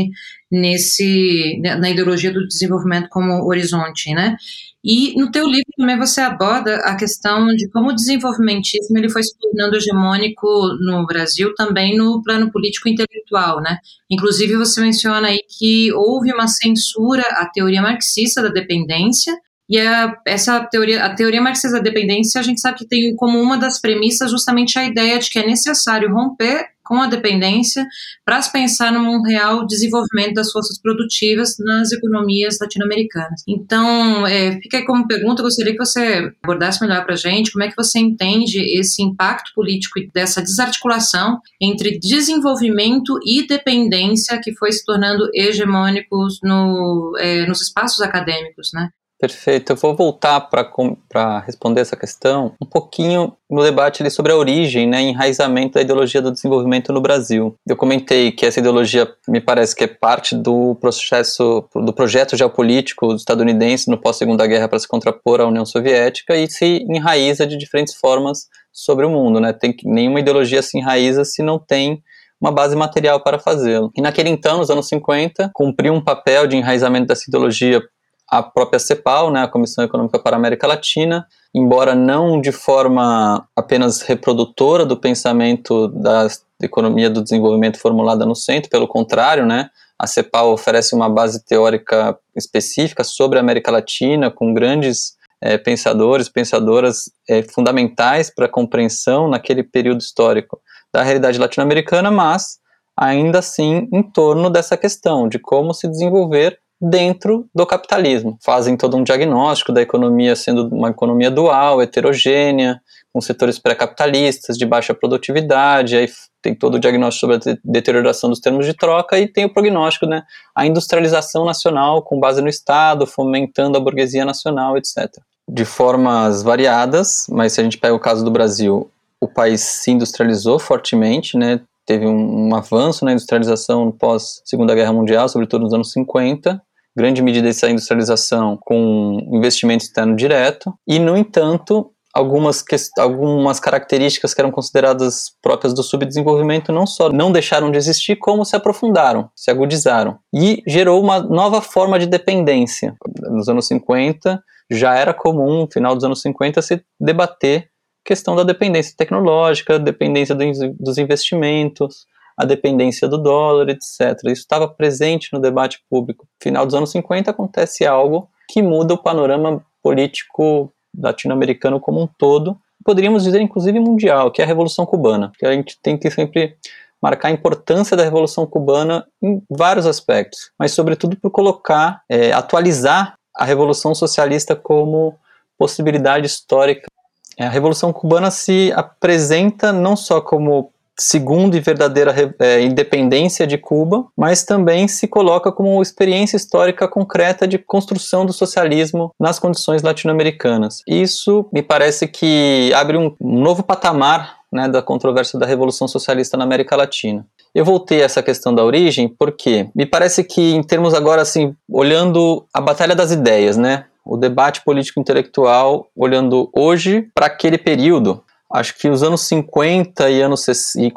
S3: nesse na ideologia do desenvolvimento como horizonte, né? E no teu livro também você aborda a questão de como o desenvolvimentismo ele foi se tornando hegemônico no Brasil também no plano político intelectual, né? Inclusive você menciona aí que houve uma censura à teoria marxista da dependência e a, essa teoria, a teoria marxista da dependência, a gente sabe que tem como uma das premissas justamente a ideia de que é necessário romper com a dependência para se pensar num real desenvolvimento das forças produtivas nas economias latino-americanas. Então, é, fica aí como pergunta, gostaria que você abordasse melhor para a gente como é que você entende esse impacto político dessa desarticulação entre desenvolvimento e dependência que foi se tornando hegemônicos no, é, nos espaços acadêmicos, né?
S4: Perfeito. Eu vou voltar para responder essa questão um pouquinho no debate sobre a origem, né, enraizamento da ideologia do desenvolvimento no Brasil. Eu comentei que essa ideologia me parece que é parte do processo, do projeto geopolítico estadunidense no pós-segunda guerra para se contrapor à União Soviética e se enraiza de diferentes formas sobre o mundo, né? Tem nenhuma ideologia se enraiza se não tem uma base material para fazê-lo. E naquele então, nos anos 50, cumpriu um papel de enraizamento dessa ideologia a própria CEPAL, né, a Comissão Econômica para a América Latina, embora não de forma apenas reprodutora do pensamento de economia do desenvolvimento formulada no centro, pelo contrário, né? A CEPAL oferece uma base teórica específica sobre a América Latina, com grandes é, pensadores, pensadoras é, fundamentais para a compreensão naquele período histórico da realidade latino-americana, mas ainda assim em torno dessa questão de como se desenvolver dentro do capitalismo. Fazem todo um diagnóstico da economia sendo uma economia dual, heterogênea, com setores pré-capitalistas, de baixa produtividade, aí tem todo o diagnóstico sobre a deterioração dos termos de troca e tem o prognóstico, né, a industrialização nacional com base no Estado, fomentando a burguesia nacional, etc. De formas variadas, mas se a gente pega o caso do Brasil, o país se industrializou fortemente, né, teve um, um avanço na industrialização pós Segunda Guerra Mundial, sobretudo nos anos 50, grande medida essa industrialização com investimento externo direto, e, no entanto, algumas, algumas características que eram consideradas próprias do subdesenvolvimento não só não deixaram de existir, como se aprofundaram, se agudizaram. E gerou uma nova forma de dependência. Nos anos 50, já era comum, no final dos anos 50, se debater questão da dependência tecnológica, dependência dos investimentos, a dependência do dólar, etc. Isso estava presente no debate público. Final dos anos 50 acontece algo que muda o panorama político latino-americano como um todo, poderíamos dizer inclusive mundial, que é a Revolução Cubana, que a gente tem que sempre marcar a importância da Revolução Cubana em vários aspectos, mas sobretudo por colocar, é, atualizar a Revolução Socialista como possibilidade histórica. A Revolução Cubana se apresenta não só como segunda e verdadeira é, independência de Cuba, mas também se coloca como uma experiência histórica concreta de construção do socialismo nas condições latino-americanas. Isso me parece que abre um novo patamar né, da controvérsia da Revolução Socialista na América Latina. Eu voltei a essa questão da origem porque me parece que, em termos agora, assim, olhando a batalha das ideias, né, o debate político intelectual, olhando hoje para aquele período, acho que os anos 50 e anos e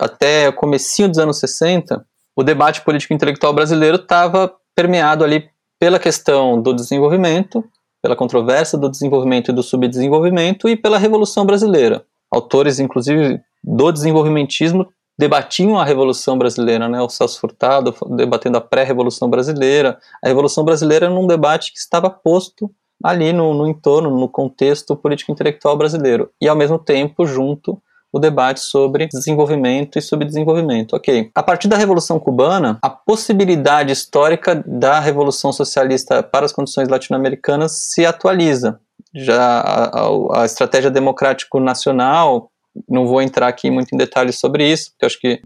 S4: até o comecinho dos anos 60, o debate político intelectual brasileiro estava permeado ali pela questão do desenvolvimento, pela controvérsia do desenvolvimento e do subdesenvolvimento e pela Revolução Brasileira. Autores, inclusive, do desenvolvimentismo debatiam a Revolução Brasileira, né? O Celso Furtado debatendo a pré-Revolução Brasileira, a Revolução Brasileira num debate que estava posto ali no, no entorno, no contexto político-intelectual brasileiro. E, ao mesmo tempo, junto o debate sobre desenvolvimento e subdesenvolvimento. Ok. A partir da Revolução Cubana, a possibilidade histórica da Revolução Socialista para as condições latino-americanas se atualiza. Já a, a, a estratégia democrático-nacional não vou entrar aqui muito em detalhes sobre isso, porque acho que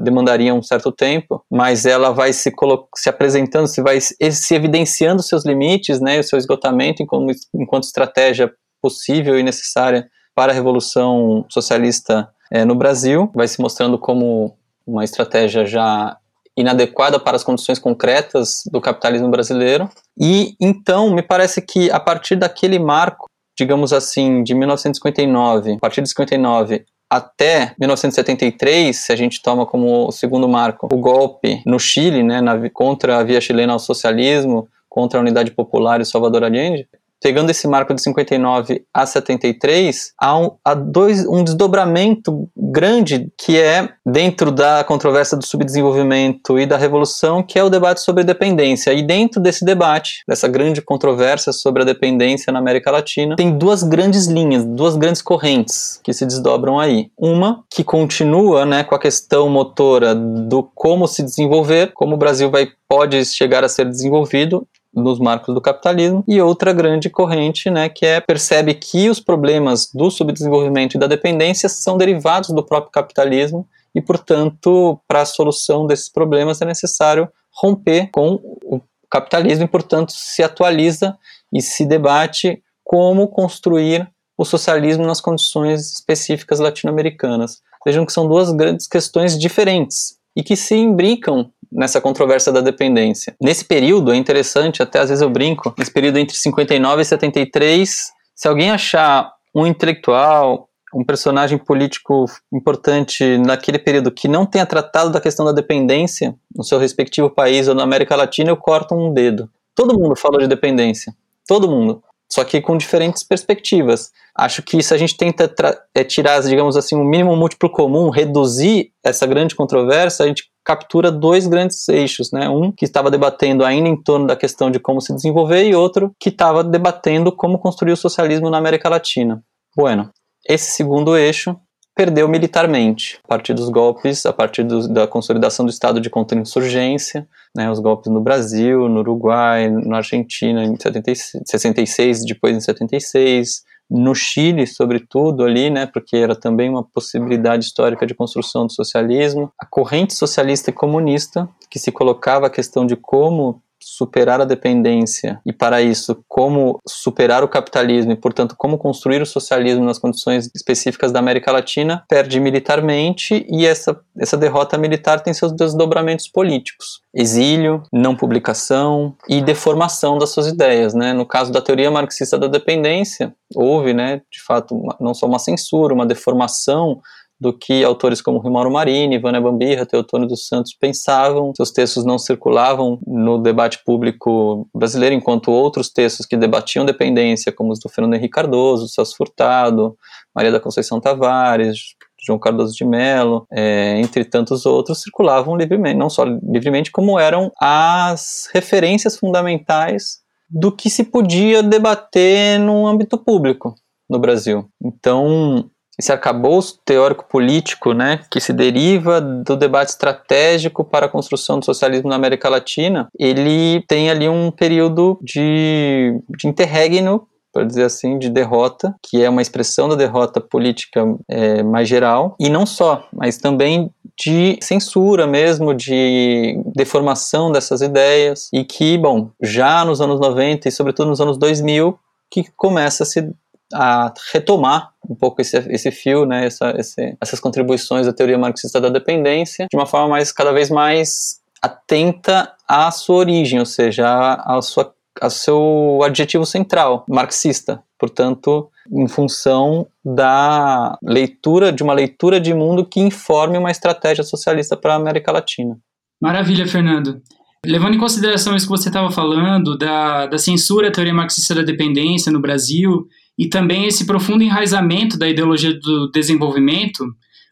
S4: demandaria um certo tempo, mas ela vai se, se apresentando, se vai se evidenciando seus limites, né, o seu esgotamento enquanto, enquanto estratégia possível e necessária para a revolução socialista é, no Brasil, vai se mostrando como uma estratégia já inadequada para as condições concretas do capitalismo brasileiro. E então me parece que a partir daquele marco digamos assim, de 1959, a partir de 59 até 1973, se a gente toma como segundo marco o golpe no Chile, né, na, contra a via chilena ao socialismo, contra a unidade popular e Salvador Allende, pegando esse marco de 59 a 73, há um, há dois, um desdobramento grande que é dentro da controvérsia do subdesenvolvimento e da revolução, que é o debate sobre dependência. E dentro desse debate, dessa grande controvérsia sobre a dependência na América Latina, tem duas grandes linhas, duas grandes correntes que se desdobram aí. Uma que continua, né, com a questão motora do como se desenvolver, como o Brasil vai pode chegar a ser desenvolvido nos marcos do capitalismo, e outra grande corrente, né, que é percebe que os problemas do subdesenvolvimento e da dependência são derivados do próprio capitalismo e, portanto, para a solução desses problemas é necessário romper com o capitalismo e, portanto, se atualiza e se debate como construir o socialismo nas condições específicas latino-americanas. Vejam que são duas grandes questões diferentes e que se imbricam nessa controvérsia da dependência. Nesse período, é interessante, até às vezes eu brinco, nesse período entre 59 e 73, se alguém achar um intelectual, um personagem político importante naquele período que não tenha tratado da questão da dependência no seu respectivo país ou na América Latina, eu corto um dedo. Todo mundo falou de dependência. Todo mundo. só que com diferentes perspectivas. Acho que se a gente tenta é, tirar, digamos assim, um mínimo múltiplo comum, reduzir essa grande controvérsia, a gente captura dois grandes eixos, né? Um que estava debatendo ainda em torno da questão de como se desenvolver e outro que estava debatendo como construir o socialismo na América Latina. Bueno, esse segundo eixo perdeu militarmente, a partir dos golpes, a partir do, da consolidação do estado de contra-insurgência, né, os golpes no Brasil, no Uruguai, na Argentina em 76, 66, depois em 76, no Chile, sobretudo ali, né, porque era também uma possibilidade histórica de construção do socialismo, a corrente socialista e comunista que se colocava a questão de como superar a dependência e para isso como superar o capitalismo e portanto como construir o socialismo nas condições específicas da América Latina perde militarmente e essa essa derrota militar tem seus desdobramentos políticos. Exílio não publicação e deformação das suas ideias né? No caso da teoria marxista da dependência houve né de fato uma, não só uma censura uma deformação do que autores como Rimauro Marini, Vânia Bambirra, Teotônio dos Santos pensavam. Seus textos não circulavam no debate público brasileiro, enquanto outros textos que debatiam dependência, como os do Fernando Henrique Cardoso, Celso Furtado, Maria da Conceição Tavares, João Cardoso de Mello, é, entre tantos outros, circulavam livremente, não só livremente, como eram as referências fundamentais do que se podia debater no âmbito público no Brasil. Então, esse arcabouço teórico-político, né, que se deriva do debate estratégico para a construção do socialismo na América Latina, ele tem ali um período de, de interregno para dizer assim, de derrota, que é uma expressão da derrota política é, mais geral, e não só, mas também de censura mesmo, de deformação dessas ideias, e que, bom, já nos anos 90 e sobretudo nos anos 2000, que começa a se a retomar um pouco esse, esse fio, né, essa, esse, essas contribuições da teoria marxista da dependência, de uma forma mais cada vez mais atenta à sua origem, ou seja, a sua, ao seu adjetivo central, marxista. Portanto, em função da leitura, de uma leitura de mundo que informe uma estratégia socialista para a América Latina.
S2: Maravilha, Fernando. Levando em consideração isso que você estava falando, da, da censura à teoria marxista da dependência no Brasil e também esse profundo enraizamento da ideologia do desenvolvimento,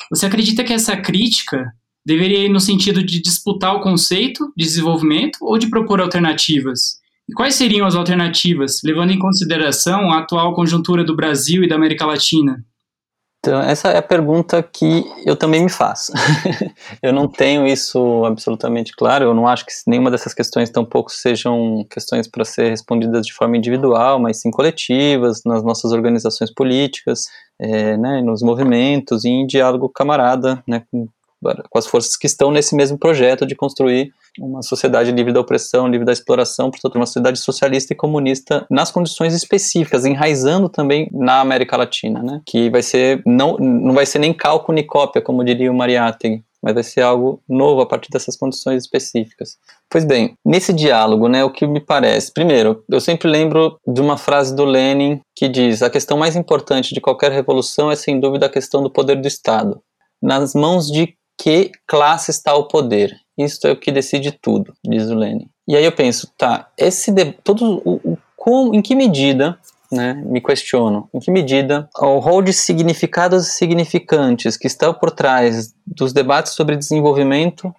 S2: você acredita que essa crítica deveria ir no sentido de disputar o conceito de desenvolvimento ou de propor alternativas? E quais seriam as alternativas, levando em consideração a atual conjuntura do Brasil e da América Latina?
S4: Então, essa é a pergunta que eu também me faço. eu não tenho isso absolutamente claro, eu não acho que nenhuma dessas questões tampouco sejam questões para ser respondidas de forma individual, mas sim coletivas, nas nossas organizações políticas, é, né, nos movimentos e em diálogo camarada né, com, com as forças que estão nesse mesmo projeto de construir uma sociedade livre da opressão, livre da exploração, portanto, uma sociedade socialista e comunista nas condições específicas, enraizando também na América Latina, né? Que vai ser não não vai ser nem cálculo nem cópia, como diria o Mariátegui, mas vai ser algo novo a partir dessas condições específicas. Pois bem, nesse diálogo, né, o que me parece, primeiro, eu sempre lembro de uma frase do Lenin que diz: a questão mais importante de qualquer revolução é sem dúvida a questão do poder do Estado. Nas mãos de que classe está o poder? Isto é o que decide tudo, diz o Lenin. E aí eu penso, tá, esse todo o, o em que medida, né, me questiono, em que medida o rol de significados e significantes que estão por trás dos debates sobre desenvolvimento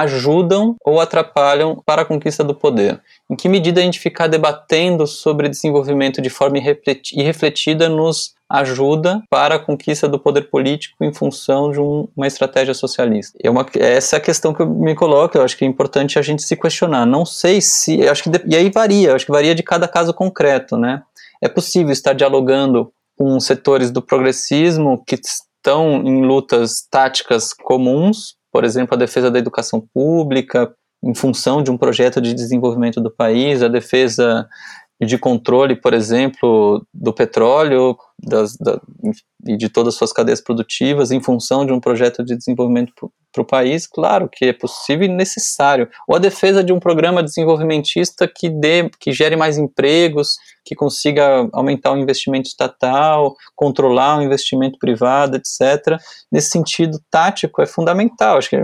S4: ajudam ou atrapalham para a conquista do poder? Em que medida a gente ficar debatendo sobre desenvolvimento de forma irrefletida nos ajuda para a conquista do poder político em função de um, uma estratégia socialista. É uma, essa é a questão que eu me coloco, eu acho que é importante a gente se questionar. Não sei se, acho que e aí varia, acho que varia de cada caso concreto, né? É possível estar dialogando com setores do progressismo que estão em lutas táticas comuns, por exemplo, a defesa da educação pública, em função de um projeto de desenvolvimento do país, a defesa de controle, por exemplo, do petróleo das, da, e de todas as suas cadeias produtivas em função de um projeto de desenvolvimento para o país, claro que é possível e necessário. Ou a defesa de um programa desenvolvimentista que dê, que gere mais empregos, que consiga aumentar o investimento estatal, controlar o investimento privado, etc. Nesse sentido tático é fundamental. Acho que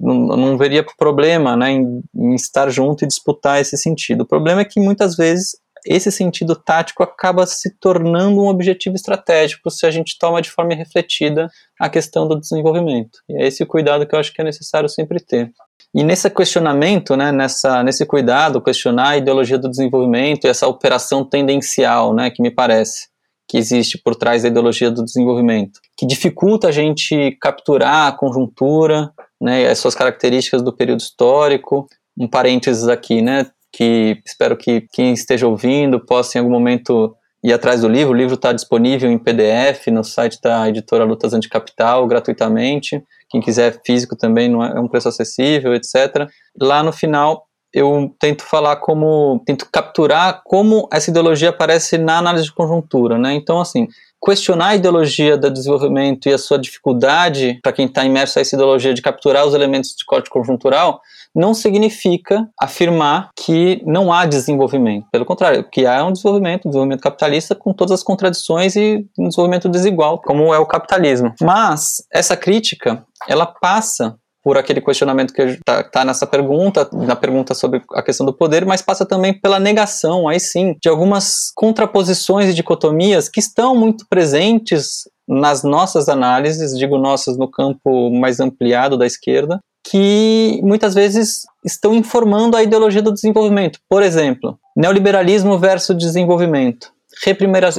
S4: não, não veria problema né, em, em estar junto e disputar esse sentido. O problema é que muitas vezes esse sentido tático acaba se tornando um objetivo estratégico se a gente toma de forma refletida a questão do desenvolvimento. E é esse cuidado que eu acho que é necessário sempre ter. E nesse questionamento, né, nessa, nesse cuidado, questionar a ideologia do desenvolvimento e essa operação tendencial, né, que me parece que existe por trás da ideologia do desenvolvimento, que dificulta a gente capturar a conjuntura, né, as suas características do período histórico. Um parênteses aqui, né, que espero que quem esteja ouvindo possa em algum momento ir atrás do livro. O livro está disponível em PDF no site da editora Lutas Anticapital, gratuitamente. Quem quiser físico também não é, é um preço acessível, etc. Lá no final eu tento falar como, tento capturar como essa ideologia aparece na análise de conjuntura, né? Então, assim, questionar a ideologia do desenvolvimento e a sua dificuldade para quem está imerso a essa ideologia de capturar os elementos de corte conjuntural não significa afirmar que não há desenvolvimento. Pelo contrário, que há um desenvolvimento, um desenvolvimento capitalista com todas as contradições e um desenvolvimento desigual, como é o capitalismo. Mas essa crítica, ela passa por aquele questionamento que está tá nessa pergunta, na pergunta sobre a questão do poder, mas passa também pela negação, aí sim, de algumas contraposições e dicotomias que estão muito presentes nas nossas análises, digo nossas no campo mais ampliado da esquerda, que muitas vezes estão informando a ideologia do desenvolvimento. Por exemplo, neoliberalismo versus desenvolvimento,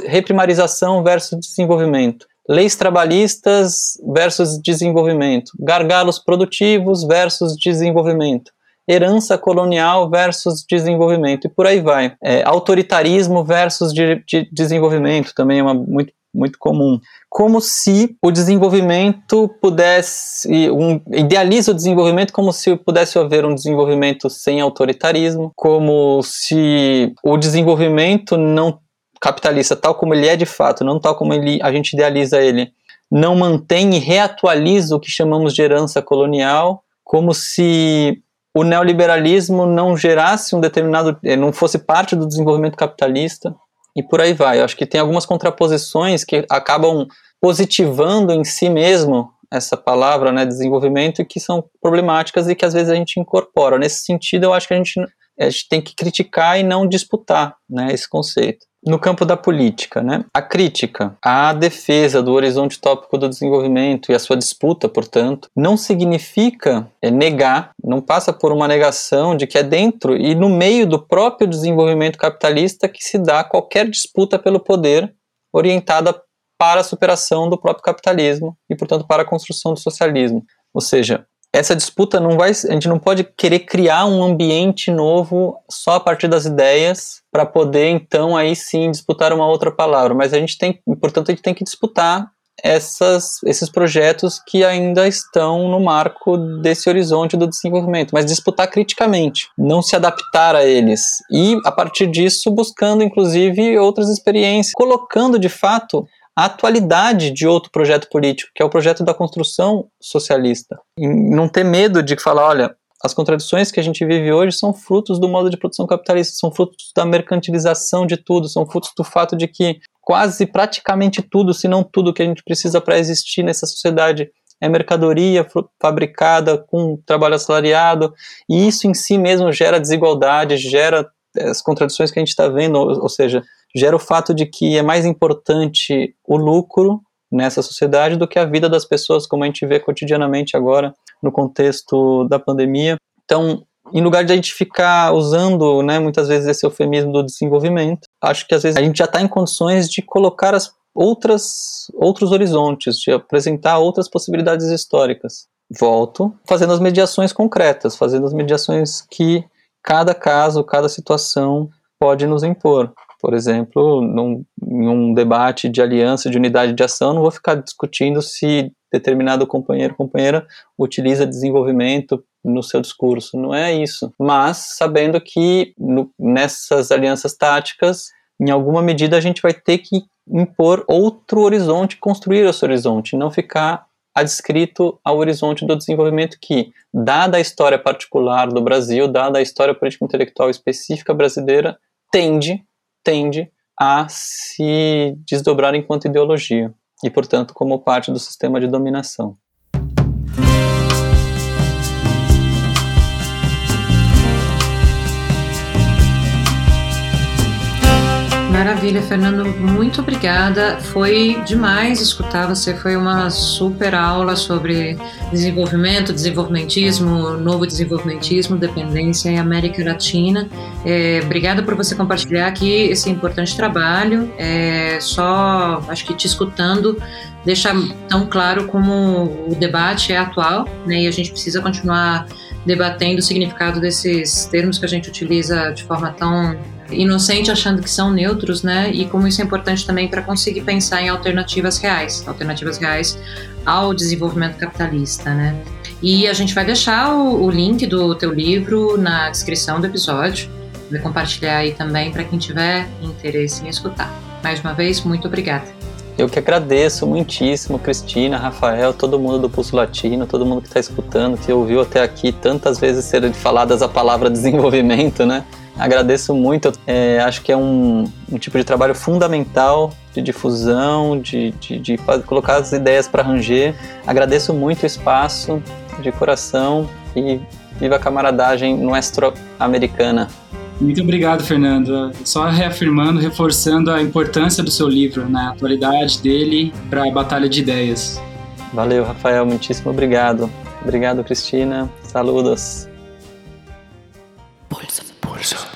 S4: reprimarização versus desenvolvimento, leis trabalhistas versus desenvolvimento, gargalos produtivos versus desenvolvimento, herança colonial versus desenvolvimento e por aí vai. É, autoritarismo versus de, de desenvolvimento também é uma, muito muito comum. Como se o desenvolvimento pudesse. Um, idealiza o desenvolvimento como se pudesse haver um desenvolvimento sem autoritarismo, como se o desenvolvimento não capitalista, tal como ele é de fato, não tal como ele, a gente idealiza ele, não mantém e reatualiza o que chamamos de herança colonial, como se o neoliberalismo não gerasse um determinado, eh, não fosse parte do desenvolvimento capitalista e por aí vai. Eu acho que tem algumas contraposições que acabam positivando em si mesmo essa palavra, né, desenvolvimento, que são problemáticas e que às vezes a gente incorpora. Nesse sentido, eu acho que a gente, a gente tem que criticar e não disputar, né, esse conceito no campo da política, né? A crítica à defesa do horizonte tópico do desenvolvimento e a sua disputa, portanto, não significa é, negar, não passa por uma negação de que é dentro e no meio do próprio desenvolvimento capitalista que se dá qualquer disputa pelo poder orientada para a superação do próprio capitalismo e, portanto, para a construção do socialismo. Ou seja, essa disputa não vai, a gente não pode querer criar um ambiente novo só a partir das ideias para poder então aí sim disputar uma outra palavra, mas a gente tem, portanto, a gente tem que disputar essas, esses projetos que ainda estão no marco desse horizonte do desenvolvimento, mas disputar criticamente, não se adaptar a eles. E a partir disso buscando inclusive outras experiências, colocando de fato a atualidade de outro projeto político, que é o projeto da construção socialista. E não ter medo de falar, olha, as contradições que a gente vive hoje são frutos do modo de produção capitalista, são frutos da mercantilização de tudo, são frutos do fato de que quase praticamente tudo, se não tudo que a gente precisa para existir nessa sociedade é mercadoria fabricada com trabalho assalariado, e isso em si mesmo gera desigualdade, gera as contradições que a gente está vendo, ou, ou seja, gera o fato de que é mais importante o lucro nessa sociedade do que a vida das pessoas, como a gente vê cotidianamente agora no contexto da pandemia. Então, em lugar de a gente ficar usando, né, muitas vezes esse eufemismo do desenvolvimento, acho que às vezes a gente já está em condições de colocar as outras outros horizontes, de apresentar outras possibilidades históricas. Volto fazendo as mediações concretas, fazendo as mediações que cada caso, cada situação pode nos impor. Por exemplo, num, um debate de aliança, de unidade de ação, não vou ficar discutindo se determinado companheiro companheira utiliza desenvolvimento no seu discurso. Não é isso. Mas sabendo que no, nessas alianças táticas, em alguma medida, a gente vai ter que impor outro horizonte, construir esse horizonte, não ficar adscrito ao horizonte do desenvolvimento que, dada a história particular do Brasil, dada a história político-intelectual específica brasileira, tende tende a se desdobrar enquanto ideologia e, portanto, como parte do sistema de dominação.
S3: Maravilha, Fernando, muito obrigada. Foi demais escutar você, foi uma super aula sobre desenvolvimento, desenvolvimentismo, novo desenvolvimentismo, dependência em América Latina. É, obrigada por você compartilhar aqui esse importante trabalho. É, só acho que te escutando deixa tão claro como o debate é atual, né? E a gente precisa continuar debatendo o significado desses termos que a gente utiliza de forma tão inocente achando que são neutros, né? E como isso é importante também para conseguir pensar em alternativas reais, alternativas reais ao desenvolvimento capitalista, né? E a gente vai deixar o, o link do teu livro na descrição do episódio, vai compartilhar aí também para quem tiver interesse em escutar. Mais uma vez, muito obrigada.
S4: Eu que agradeço muitíssimo, Cristina, Rafael, todo mundo do Pulso Latino, todo mundo que está escutando, que ouviu até aqui tantas vezes ser faladas a palavra desenvolvimento, né? Agradeço muito. É, acho que é um, um, tipo de trabalho fundamental de difusão, de, de, de colocar as ideias para ranger. Agradeço muito o espaço de coração e viva a camaradagem nuestro-americana.
S2: Muito obrigado, Fernando. Só reafirmando, reforçando a importância do seu livro na atualidade dele para a batalha de ideias.
S4: Valeu, Rafael. Muitíssimo obrigado. Obrigado, Cristina. Saludos.
S1: Pulso, pulso,